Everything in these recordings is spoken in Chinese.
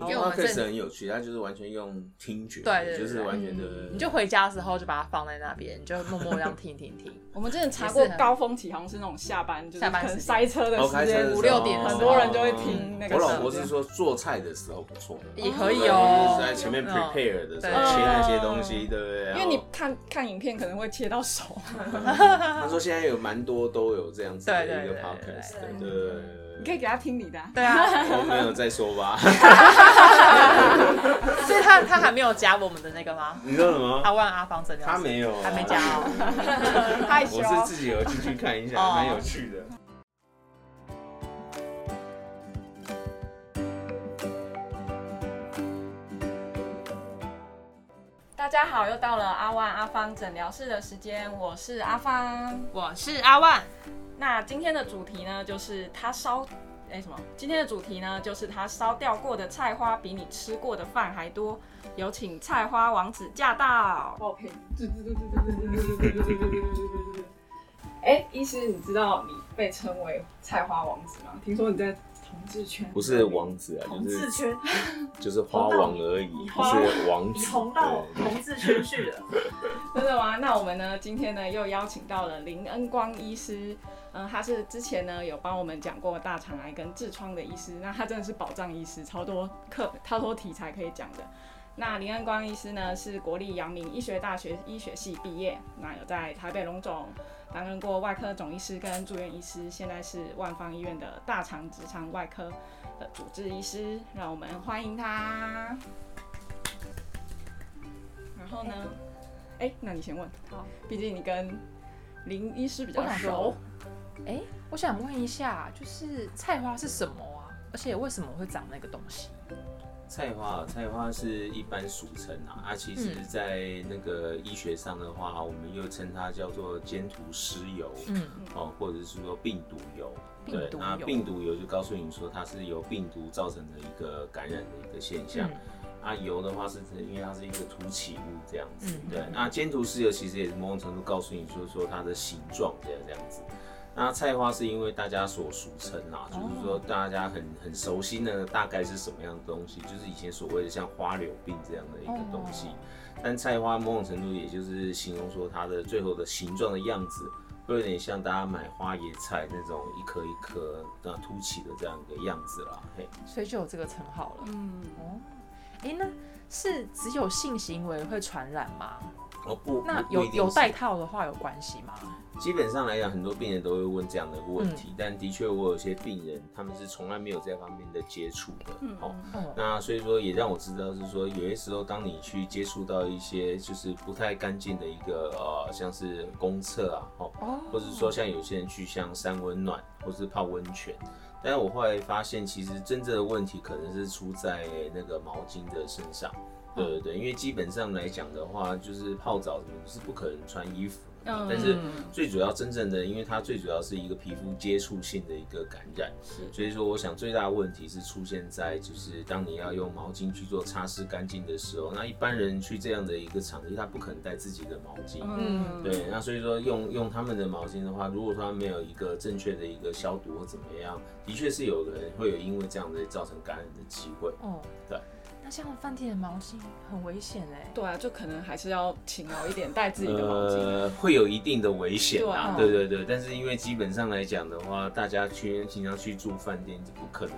因为我们 podcast 这很有趣，它就是完全用听觉，对对对就是完全的，你就回家的时候就把它放在那边，你就默默这样 听听。听。我们之前查过高峰期，好像是那种下班，就是可能塞车的时间五六点很多人就会听那个我老婆是说做菜的时候不错，也可以哦。就是在前面嗯。prepare 的时候切那些东西，对不对？因为你看看影片可能会切到手，他说现在有蛮多都有这样子的一个 podcast，对对对对你可以给他听你的啊。对啊，我没有再说吧，所以他他还没有加我们的那个吗？你知道什么？阿万阿芳诊疗他没有啊，还没加哦。害羞我是自己有进去看一下，哦蛮有趣的。大家好，又到了阿万阿芳诊疗室的时间，我是阿芳。我是阿万，那今天的主题呢，就是他烧，哎、什么？今天的主题呢，就是他烧掉过的菜花比你吃过的饭还多。有请菜花王子驾到。爆配。哎，医师，你知道你被称为菜花王子吗？听说你在志圈不是王子啊，同就是志圈 就是花王而已，不花是王子。你红到对同志圈去了，真的吗？那我们呢，今天呢又邀请到了林恩光医师，嗯、他是之前呢有帮我们讲过大肠癌跟痔疮的医师，那他真的是保障医师，超多课、超多题材可以讲的。那林恩光医师呢是国立阳明医学大学医学系毕业，那有在台北龙总担任过外科总医师跟住院医师，现在是万方医院的大肠直肠外科的主治医师，让我们欢迎他。然后呢？哎、那你先问。好，毕竟你跟林医师比较熟。哎，我想问一下，就是菜花是什么啊？而且为什么会长那个东西？菜花，菜花是一般俗称啊，啊其实嗯在那个医学上的话，我们又称它叫做尖突湿疣，嗯，哦，或者是说病毒疣。对，那病毒疣就告诉你说它是由病毒造成的一个感染的一个现象。嗯啊，疣的话是因为它是一个凸起物这样子，嗯对。那尖突湿疣其实也是某种程度告诉你说说它的形状这样这样子。那菜花是因为大家所俗称啦，就是说大家很很熟悉的大概是什么样的东西，就是以前所谓的像花柳病这样的一个东西。但菜花某种程度也就是形容说它的最后的形状的样子，会有点像大家买花椰菜那种一颗一颗那凸起的这样一个样子啦。嘿，所以就有这个称号了。嗯，哦，哎，那是只有性行为会传染吗？哦不，那有有戴套的话有关系吗？基本上来讲，很多病人都会问这样的问嗯题，但的确我有些病人他们是从来没有这方面的接触的，嗯哦。哦，那所以说也让我知道是说，有些时候当你去接触到一些就是不太干净的一个呃，像是公厕啊，哦，哦或者说像有些人去像山温暖或是泡温泉，但是我后来发现，其实真正的问题可能是出在那个毛巾的身上。对对对，因为基本上来讲的话，就是泡澡什么是不可能穿衣服的嘛，嗯但是最主要真正的，因为它最主要是一个皮肤接触性的一个感染，所以说我想最大的问题是出现在就是当你要用毛巾去做擦拭干净的时候，那一般人去这样的一个场地，他不可能带自己的毛巾，嗯，对，那所以说用用他们的毛巾的话，如果说他没有一个正确的一个消毒或怎么样，的确是有人会有因为这样的造成感染的机会。哦，对。那像饭店的毛巾很危险哎。对啊，就可能还是要勤劳一点，带自己的毛巾。呃，会有一定的危险啊啊，对对对，但是因为基本上来讲的话，大家去经常去住饭店，就不可能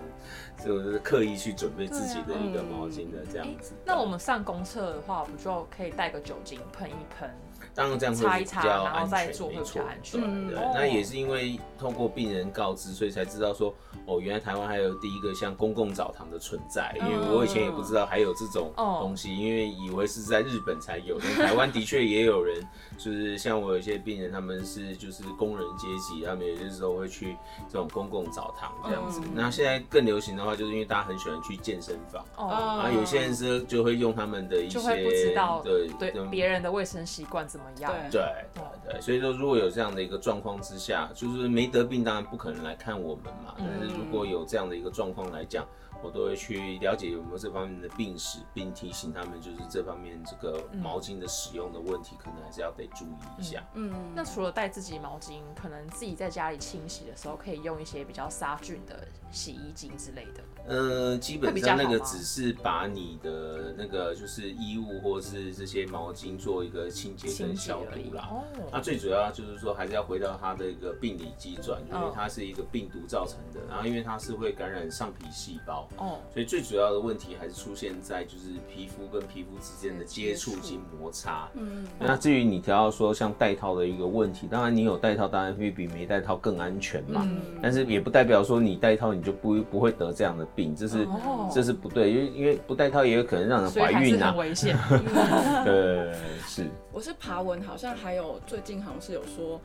就是刻意去准备自己的一个毛巾的这样子。那我们上公厕的话，不就可以带个酒精喷一喷？当然这样会比较安全，没错，对，嗯那也是因为透过病人告知，所以才知道说，哦，原来台湾还有第一个像公共澡堂的存在。因为我以前也不知道还有这种哦东西，因为以为是在日本才有，但台湾的确也有人，就是像我有一些病人，他们是就是工人阶级，他们有些时候会去这种公共澡堂这样子嗯。那现在更流行的话，就是因为大家很喜欢去健身房。哦，啊啊，有些人是就会用他们的一些就会不知道对对嗯别人的卫生习惯怎么样？对对对对，所以说如果有这样的一个状况之下，就是没得病，当然不可能来看我们嘛。嗯但是如果有这样的一个状况来讲，我都会去了解有没有这方面的病史，并提醒他们就是这方面这个毛巾的使用的问题，可能还是要得注意一下。嗯，那除了带自己毛巾，可能自己在家里清洗的时候，可以用一些比较杀菌的洗衣精之类的。呃，基本上那个只是把你的那个就是衣物或是这些毛巾做一个清洁跟消毒啦。哦，那最主要就是说，还是要回到它的一个病理机转，因为嗯它是一个病毒造成的，然后因为它是会感染上皮细胞，哦，所以最主要的问题还是出现在就是皮肤跟皮肤之间的接触及摩擦。嗯，那至于你提到说像戴套的一个问题，当然你有戴套，当然会比没戴套更安全嘛。嗯但是也不代表说你戴套你就不不会得这样的病，这是、哦这是不对，因为因为不戴套也有可能让人怀孕啊很。危险。对，是。我是爬文，好像还有最近好像是有说，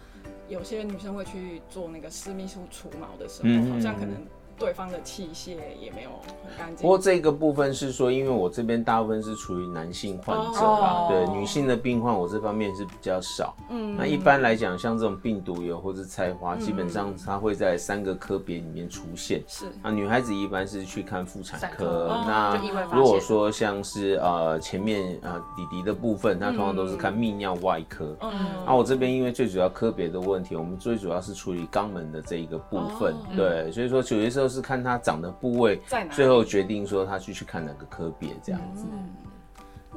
有些女生会去做那个私密处除毛的时候，嗯好像可能对方的器械也没有很干净。不过这个部分是说，因为我这边大部分是处于男性患者啦，哦。对女性的病患，我这方面是比较少。嗯。那一般来讲，像这种病毒疣或者菜花，基本上它会在三个科别里面出现。是。啊女孩子一般是去看妇产产科。那如果说像是呃前面呃弟弟的部分，那通常都是看泌尿外科。嗯。那我这边因为最主要科别的问题，我们最主要是处理肛门的这一个部分，哦。对，所以说有些时候是看它长的部位，在哪最后决定说他去去看哪个科别这样子。嗯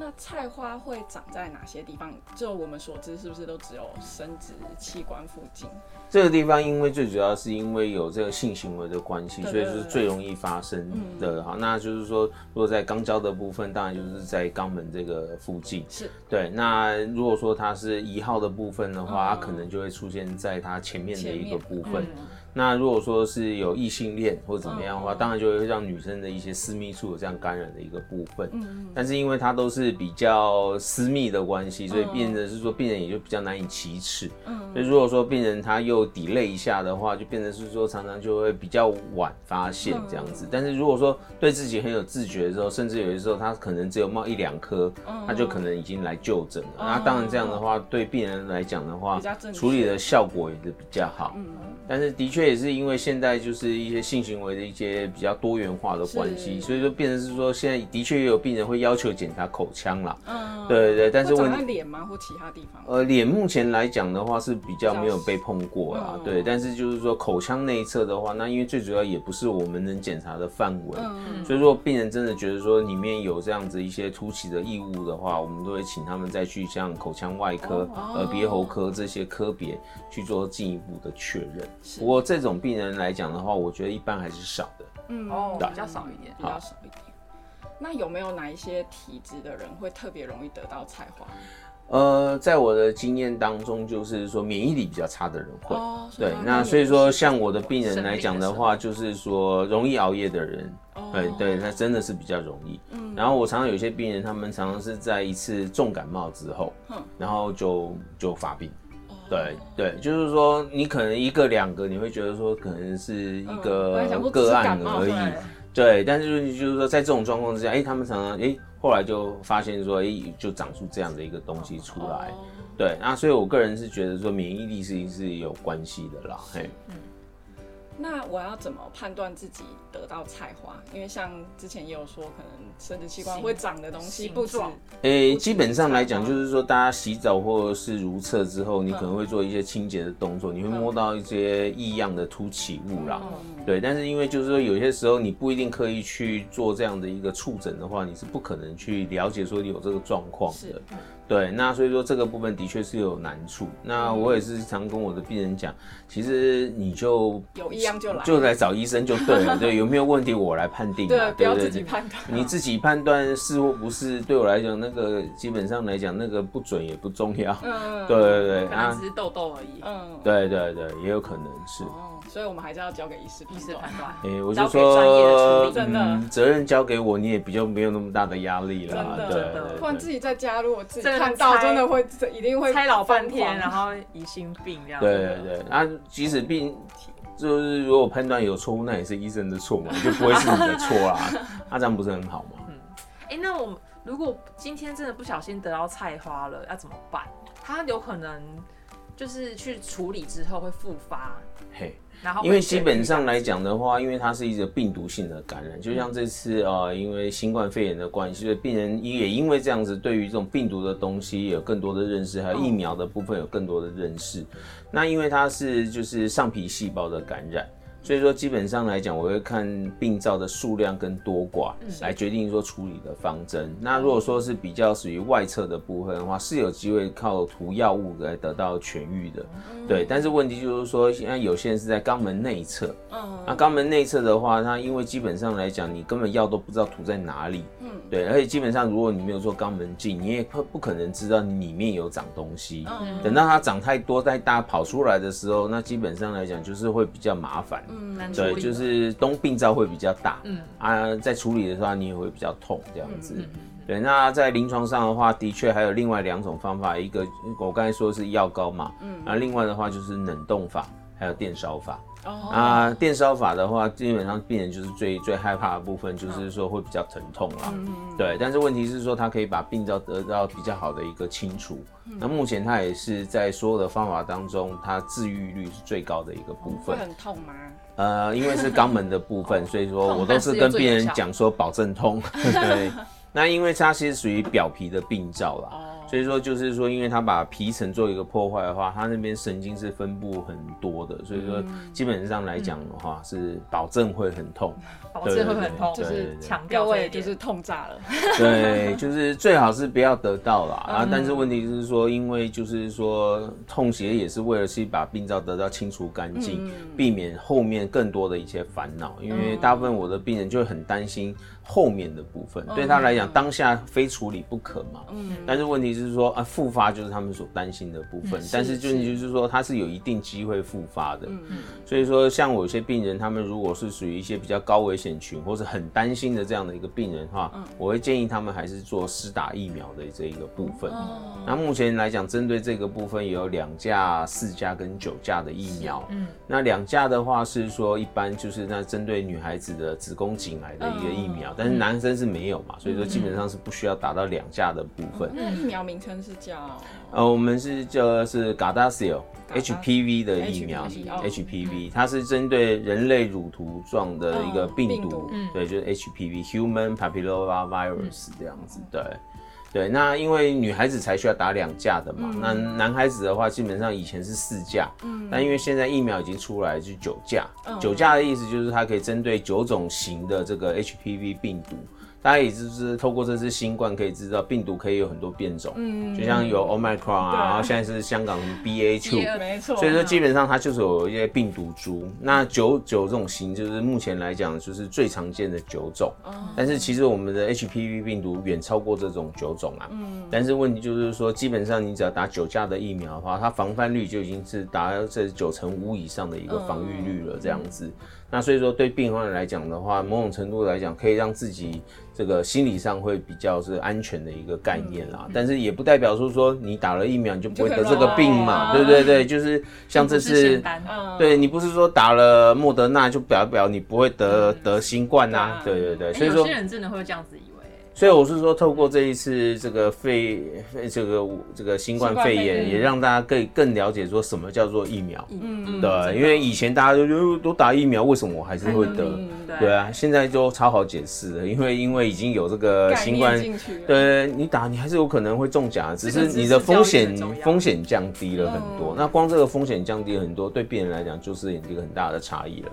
那菜花会长在哪些地方？就我们所知，是不是都只有生殖器官附近？这个地方因为最主要是因为有这个性行为的关系，所以就是最容易发生的哈。那就是说，如果在肛交的部分，当然就是在肛门这个附近。是对，那如果说它是一号的部分的话，它嗯可能就会出现在它前面的一个部分。嗯那如果说是有异性恋或者怎么样的话，嗯当然就会让女生的一些私密处有这样感染的一个部分。嗯但是因为它都是比较私密的关系，所以嗯变成是说病人也就比较难以启齿。嗯所以如果说病人他又 delay 一下的话，就变成是说常常就会比较晚发现这样子。但是如果说对自己很有自觉的时候，甚至有些时候他可能只有冒一两颗，他就可能已经来就诊了。那当然这样的话，对病人来讲的话处理的效果也是比较好。嗯但是的确也是因为现在就是一些性行为的一些比较多元化的关系，所以说变成是说现在的确也有病人会要求检查口腔啦。嗯，对对对，但是问题脸吗？或其他地方？呃脸目前来讲的话是比较没有被碰过啦，嗯对。但是就是说口腔内侧的话，那因为最主要也不是我们能检查的范围。嗯所以说，病人真的觉得说里面有这样子一些凸起的异物的话，我们都会请他们再去像口腔外科、哦耳鼻喉科这些科别去做进一步的确认。不过这种病人来讲的话，我觉得一般还是少的。嗯哦，比较少一点。比较少一点。那有没有哪一些体质的人会特别容易得到菜花？呃，在我的经验当中，就是说免疫力比较差的人会。哦，对，那所以说像我的病人来讲的生话，就是说容易熬夜的人，哦对对，那真的是比较容易。嗯然后我常常有些病人，他们常常是在一次重感冒之后嗯，然后就就发病。哦对对，就是说你可能一个两个，你会觉得说可能是一嗯个个案而已。对对，但是就是说，在这种状况之下，哎、他们常常哎、后来就发现说，哎、就长出这样的一个东西出来。哦对，那所以我个人是觉得说，免疫力是是有关系的啦。嘿，那我要怎么判断自己得到菜花？因为像之前也有说，可能生殖器官形会长的东西不止状诶、基本上来讲，就是说，大家洗澡或者是如厕之后，你可能会做一些清洁的动作，你会摸到一些异样的凸起物啦。嗯对，但是因为就是说，有些时候你不一定刻意去做这样的一个触诊的话，你是不可能去了解说你有这个状况的是。对，那所以说这个部分的确是有难处。那我也是常跟我的病人讲，其实你就有异样就来，就来找医生就对了。对，有没有问题我来判定嘛。对，不要自己判断。你自己判断是或不是，对我来讲，那个基本上来讲，那个不准也不重要。嗯，对对对啊可能只，是痘痘而已。嗯，对对对，也有可能是。哦，所以我们还是要交给医师医师判。断。诶、我就交给专业的处说，理真的嗯，责任交给我，你也比较没有那么大的压力啦。真的对真的对对不然自己在家，如果自己看到，真的会一定会猜老半天，然后疑心病这样。对对对，啊，即使病就是如果判断有错误，那也是医生的错嘛，就不会是你的错啦。那、这样不是很好吗？嗯哎、那我们如果今天真的不小心得到菜花了，要怎么办？它有可能就是去处理之后会复发，嘿。然后因为基本上来讲的话，因为它是一个病毒性的感染，就像这次啊，因为新冠肺炎的关系，所以病人也因为这样子，对于这种病毒的东西有更多的认识，还有疫苗的部分有更多的认识。那因为它是就是上皮细胞的感染。所以说，基本上来讲，我会看病灶的数量跟多寡来决定说处理的方针。那如果说是比较属于外侧的部分的话，是有机会靠涂药物来得到痊愈的。对，但是问题就是说，现在有些人是在肛门内侧。嗯。那肛门内侧的话，它因为基本上来讲，你根本药都不知道涂在哪里。嗯。对，而且基本上如果你没有做肛门镜，你也不不可能知道里面有长东西。嗯。等到它长太多、太大跑出来的时候，那基本上来讲就是会比较麻烦。嗯，对，就是冬病灶会比较大，嗯啊，在处理的时候你也会比较痛这样子。对，那在临床上的话，的确还有另外两种方法，一个我刚才说是药膏嘛，嗯，那，另外的话就是冷冻法，还有电烧法。哦啊，电烧法的话，基本上病人就是最最害怕的部分，就是说会比较疼痛啦。嗯对，但是问题是说，它可以把病灶得到比较好的一个清除。那目前它也是在所有的方法当中，它治愈率是最高的一个部分。会很痛吗？呃，因为是肛门的部分，所以说我都是跟病人讲说保证痛。对，那因为它其实属于表皮的病灶啦。所以说，就是说，因为它把皮层做一个破坏的话，它那边神经是分布很多的，所以说基本上来讲的话，是保证会很痛，保证会很痛，就是强调位就是痛炸了。对，就是最好是不要得到啦。啊。但是问题就是说，因为就是说痛邪也是为了去把病灶得到清除干净，避免后面更多的一些烦恼。因为大部分我的病人就很担心。后面的部分对他来讲，当下非处理不可嘛。嗯，但是问题是说啊，复发就是他们所担心的部分。但是就就是说，他是有一定机会复发的。嗯嗯。所以说，像我有些病人，他们如果是属于一些比较高危险群，或者很担心的这样的一个病人的话，我会建议他们还是做施打疫苗的这一个部分。哦。那目前来讲，针对这个部分有两价、四价跟九价的疫苗。嗯。那两价的话是说，一般就是那针对女孩子的子宫颈癌的一个疫苗。但是男生是没有嘛，所以说基本上是不需要打到两价的部分。那疫苗名称是叫？呃，我们是叫是 Gardasil HPV 的疫苗，HPV 它是针对人类乳头状的一个病毒，对，就是 HPV Human Papilloma Virus 这样子，对。对，那因为女孩子才需要打两价的嘛，那男孩子的话基本上以前是四价，嗯，但因为现在疫苗已经出来，是九价，九价的意思就是它可以针对九种型的这个 HPV 病毒。大家也就是透过这次新冠可以知道，病毒可以有很多变种，嗯，就像有 Omicron 啊，然后现在是香港 BA two，没错，所以说基本上它就是有一些病毒株。那九九这种型就是目前来讲就是最常见的九种，但是其实我们的 HPV 病毒远超过这种九种啊，嗯，但是问题就是说，基本上你只要打九价的疫苗的话，它防范率就已经是达到这九成五以上的一个防御率了，这样子。那所以说，对病患来讲的话，某种程度来讲，可以让自己这个心理上会比较是安全的一个概念啦。但是也不代表说说你打了疫苗你就不会得这个病嘛，对不对？对，就是像这次，对你不是说打了莫德纳就表表你不会得得新冠呐？对对对，所以说有些人真的会这样子。所以我是说，透过这一次这个肺这个这个新冠肺炎，也让大家更更了解说什么叫做疫苗。嗯对，因为以前大家都都打疫苗，为什么我还是会得？对啊，现在就超好解释了，因为因为已经有这个新冠，对，你打你还是有可能会中奖，只是你的风险风险降低了很多。那光这个风险降低了很多，对病人来讲就是一个很大的差异了。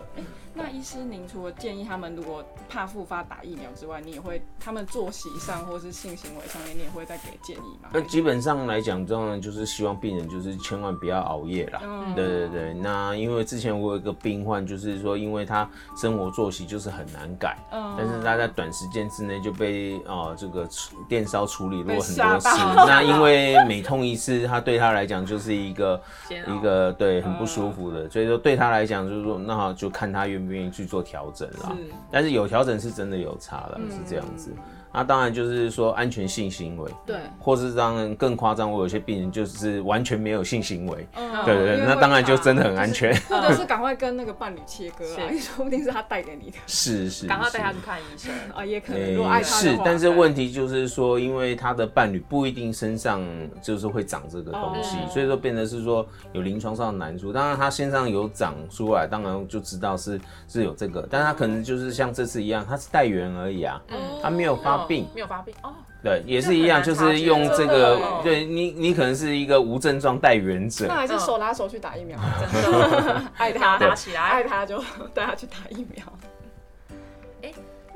那医师，您除了建议他们如果怕复发打疫苗之外，你也会他们作息上或是性行为上面，你也会再给建议吗？那基本上来讲，当然就是希望病人就是千万不要熬夜啦。嗯，对对对。那因为之前我有一个病患，就是说因为他生活作息就是很难改，嗯，但是他在短时间之内就被啊这个电烧处理过很多次。那因为每痛一次，他对他来讲就是一个一个对很不舒服的，所以说对他来讲就是说，那就看他愿。不愿意去做调整啦，但是有调整是真的有差了，是这样子。那当然就是说安全性行为，对，或是当然更夸张，我有些病人就是完全没有性行为，嗯对对对，那当然就真的很安全。或者是 赶快跟那个伴侣切割啊，是 说不定是他带给你的是是，赶快带他去看医生。啊，也可能诶如果爱他，，是但是问题就是说，因为他的伴侣不一定身上就是会长这个东西，哦所以说变得是说有临床上的难处。当然他身上有长出来，当然就知道是是有这个，但他可能就是像这次一样，他是带源而已啊，嗯他没有发病哦。没有发病哦，对，也是一样，就是用这真个对你，你可能是一个无症状带源者那，还是手拉手去打疫苗，真的 爱他打起来爱。他就 带他去打疫苗。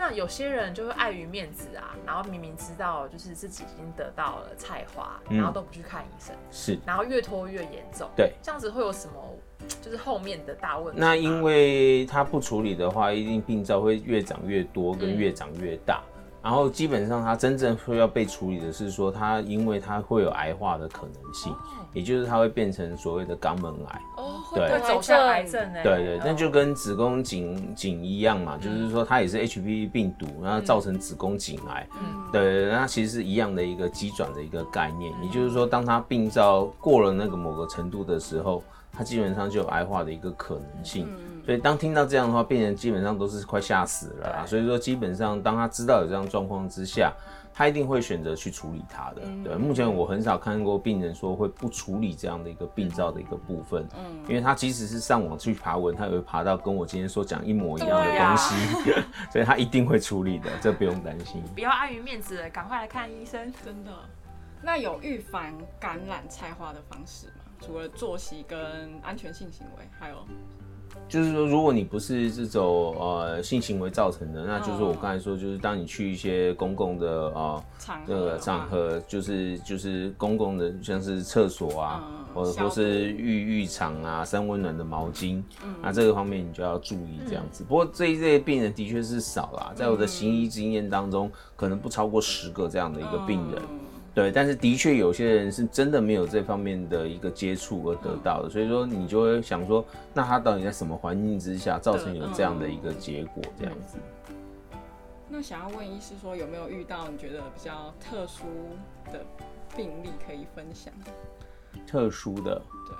那有些人就会碍于面子啊，然后明明知道就是自己已经得到了菜花，嗯然后都不去看医生，是然后越拖越严重。对，这样子会有什么就是后面的大问题？那因为他不处理的话，一定病灶会越长越多，跟嗯越长越大。然后基本上，它真正会要被处理的是说，它因为它会有癌化的可能性，也就是它会变成所谓的肛门癌。哦，对。会走向癌症哎、对对，嗯那就跟子宫颈颈一样嘛，就是说它也是 HPV 病毒，然后造成子宫颈癌。嗯。对那其实是一样的一个机转的一个概念，也就是说，当它病灶过了那个某个程度的时候，它基本上就有癌化的一个可能性。所以当听到这样的话，病人基本上都是快吓死了啦。所以说，基本上当他知道有这样状况之下，他一定会选择去处理它的。对，目前我很少看过病人说会不处理这样的一个病灶的一个部分，嗯因为他即使是上网去爬文，他也会爬到跟我今天所讲一模一样的东西，所以他一定会处理的，这不用担心。不要碍于面子，赶快来看医生。真的。那有预防感染菜花的方式吗？除了作息跟安全性行为，还有？就是说，如果你不是这种呃性行为造成的，那就是我刚才说，就是当你去一些公共的呃场合那个场合，就是就是公共的，像是厕所啊，嗯或者消毒或是浴浴场啊，三温暖的毛巾，嗯。那这个方面你就要注意这样子。不过这一类病人的确是少啦，在我的行医经验当中，可能不超过十个这样的一个病人。嗯对，但是的确有些人是真的没有这方面的一个接触而得到的，所以说你就会想说，那他到底在什么环境之下造成有这样的一个结果这样子？那想要问医师说，有没有遇到你觉得比较特殊的病例可以分享？特殊的，对，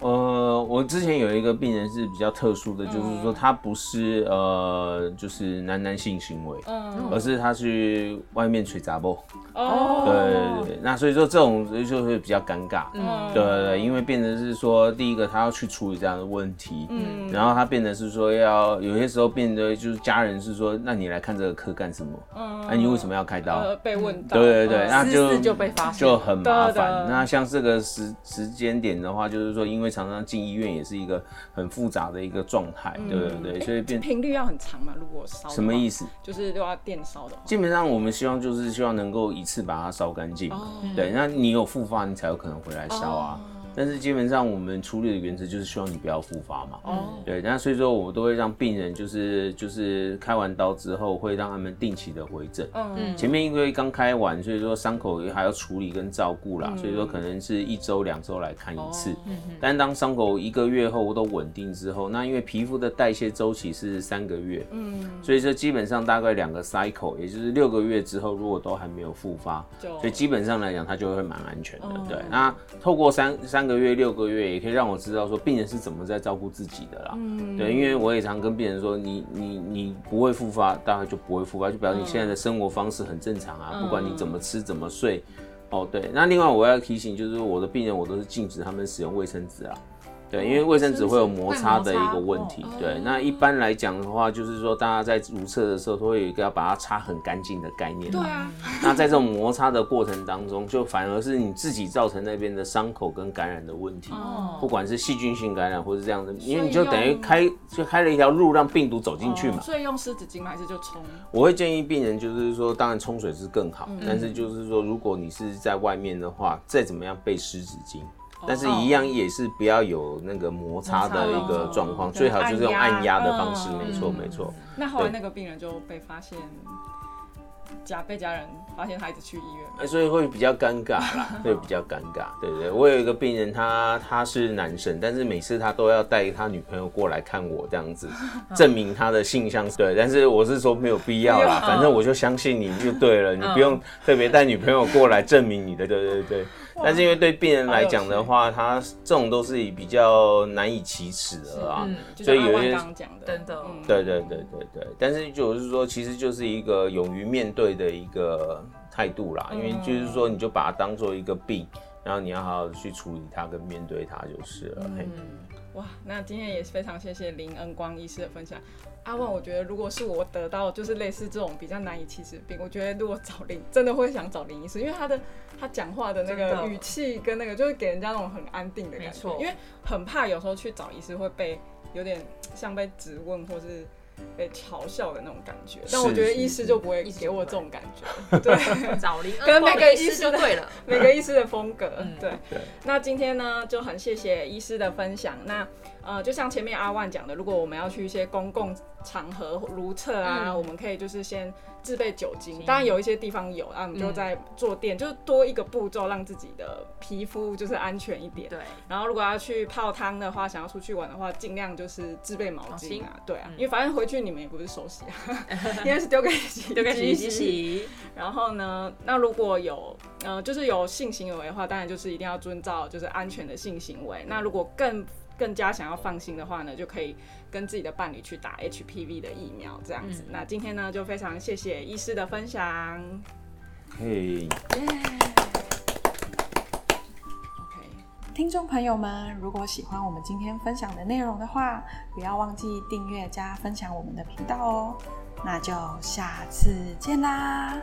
呃，我之前有一个病人是比较特殊的，就是说他不是呃，就是男男性行为，嗯，而是他去外面吹杂波。哦，对对对，那所以说这种就会比较尴尬。嗯对对对，因为变成是说，第一个他要去处理这样的问题，嗯然后他变得是说要有些时候变得就是家人是说，那你来看这个科干什么？嗯那、你为什么要开刀？呃被问到？对对对，嗯那就就被发现就很麻烦。那像这个时时间点的话，就是说，因为常常进医院也是一个很复杂的一个状态，对对对，所以变频率要很长嘛？如果烧？什么意思？就是都要电烧的话，基本上我们希望就是希望能够一次把它烧干净。哦对，那你有复发，你才有可能回来烧啊。但是基本上我们处理的原则就是希望你不要复发嘛。哦，对，那所以说我都会让病人就是就是开完刀之后会让他们定期的回诊。嗯前面因为刚开完，所以说伤口还要处理跟照顾嗯啦，所以说可能是一周两周来看一次。哦但当伤口一个月后都稳定之后，那因为皮肤的代谢周期是三个月，嗯，所以说基本上大概两个 cycle，也就是六个月之后，如果都还没有复发，就所以基本上来讲，它就会蛮安全的。哦对，那透过三三个月、六个月，也可以让我知道说病人是怎么在照顾自己的啦。嗯对，因为我也常跟病人说，你你你不会复发，大概就不会复发，就表示你现在的生活方式很正常啊，嗯不管你怎么吃怎么睡。哦，对，那另外我要提醒，就是我的病人我都是禁止他们使用卫生纸啊。对，因为卫生纸会有摩擦的一个问题对，那一般来讲的话，就是说大家在如厕的时候，都会有一个要把它擦很干净的概念。对啊，那在这种摩擦的过程当中，就反而是你自己造成那边的伤口跟感染的问题。哦不管是细菌性感染或是这样的，因为你就等于用开就开了一条路让病毒走进去嘛哦。所以用湿纸巾吗？还是就冲？我会建议病人就是说，当然冲水是更好，嗯但是就是说，如果你是在外面的话，再怎么样备湿纸巾。哦但是，一样也是不要有那个摩擦的一个状况，最好就是用按压的方式。嗯没错，没错。那后来那个病人就被发现家被家人发现他一直去医院。哎所以会比较尴尬啦，会比较尴尬，对不对？我有一个病人，他他是男生，但是每次他都要带他女朋友过来看我这样子，证明他的性向对，但是我是说没有必要啦，反正我就相信你就对了，你不用特别带女朋友过来证明你的，对对对。但是因为对病人来讲的话，他这种都是比较难以启齿的啊，所以有一些刚刚讲的，真的。嗯。对对对对对，但是就是说，其实就是一个勇于面对的一个态度啦，因为就是说，你就把它当做一个病，然后你要好好的去处理它跟面对它就是了。嘿哇，那今天也是非常谢谢林恩光医师的分享。阿万，我觉得如果是我得到就是类似这种比较难以启齿的病，我觉得如果找林，真的会想找林医师，因为他的他讲话的那个语气跟那个，就是给人家那种很安定的感觉。因为很怕有时候去找医师会被有点像被质问或是被嘲笑的那种感觉，但我觉得医师就不会给我这种感觉。对，找林 跟恩每个医师对了。每个医师的风格，嗯对。对，那今天呢，就很谢谢医师的分享。那呃，就像前面阿万讲的，如果我们要去一些公共场合如厕啊，嗯我们可以就是先自备酒精。行当然有一些地方有，啊，我们就嗯在坐垫，就是多一个步骤，让自己的皮肤就是安全一点。对，然后如果要去泡汤的话，想要出去玩的话，尽量就是自备毛巾啊，对啊，嗯因为反正回去你们也不是手洗啊，应该是丢给洗丢给洗衣机洗。洗。然后呢，那如果有呃，就是有性行为的话，当然就是一定要遵照就是安全的性行为。那如果更更加想要放心的话呢，就可以跟自己的伴侣去打 HPV 的疫苗这样子。嗯那今天呢，就非常谢谢医师的分享。嘿。OK，听众朋友们，如果喜欢我们今天分享的内容的话，不要忘记订阅加分享我们的频道哦。那就下次见啦，